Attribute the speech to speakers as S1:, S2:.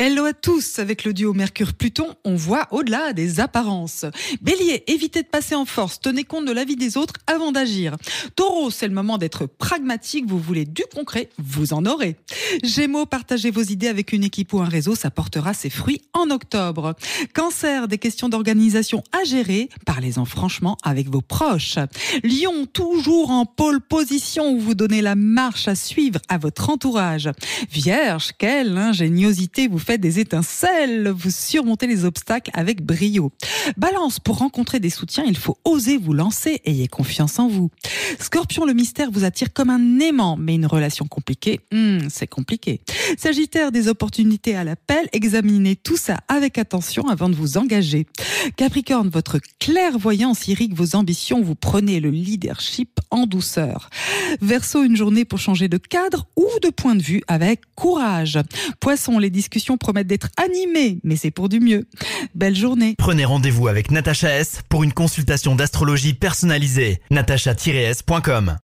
S1: Hello à tous, avec le duo Mercure-Pluton, on voit au-delà des apparences. Bélier, évitez de passer en force, tenez compte de l'avis des autres avant d'agir. Taureau, c'est le moment d'être pragmatique, vous voulez du concret, vous en aurez. Gémeaux, partagez vos idées avec une équipe ou un réseau, ça portera ses fruits en octobre. Cancer, des questions d'organisation à gérer, parlez-en franchement avec vos proches. Lion, toujours en pôle position où vous donnez la marche à suivre à votre entourage. Vierge, quelle ingéniosité vous faites des étincelles, vous surmontez les obstacles avec brio. Balance, pour rencontrer des soutiens, il faut oser vous lancer, ayez confiance en vous. Scorpion, le mystère vous attire comme un aimant, mais une relation compliquée, hmm, c'est compliqué. Sagittaire, des opportunités à l'appel, examinez tout ça avec attention avant de vous engager. Capricorne, votre clairvoyance irrigue vos ambitions, vous prenez le leadership en douceur. Verseau, une journée pour changer de cadre ou de point de vue avec courage. Poisson, les discussions promettent d'être animées, mais c'est pour du mieux. Belle journée.
S2: Prenez rendez-vous avec Natacha S pour une consultation d'astrologie personnalisée. natacha-s.com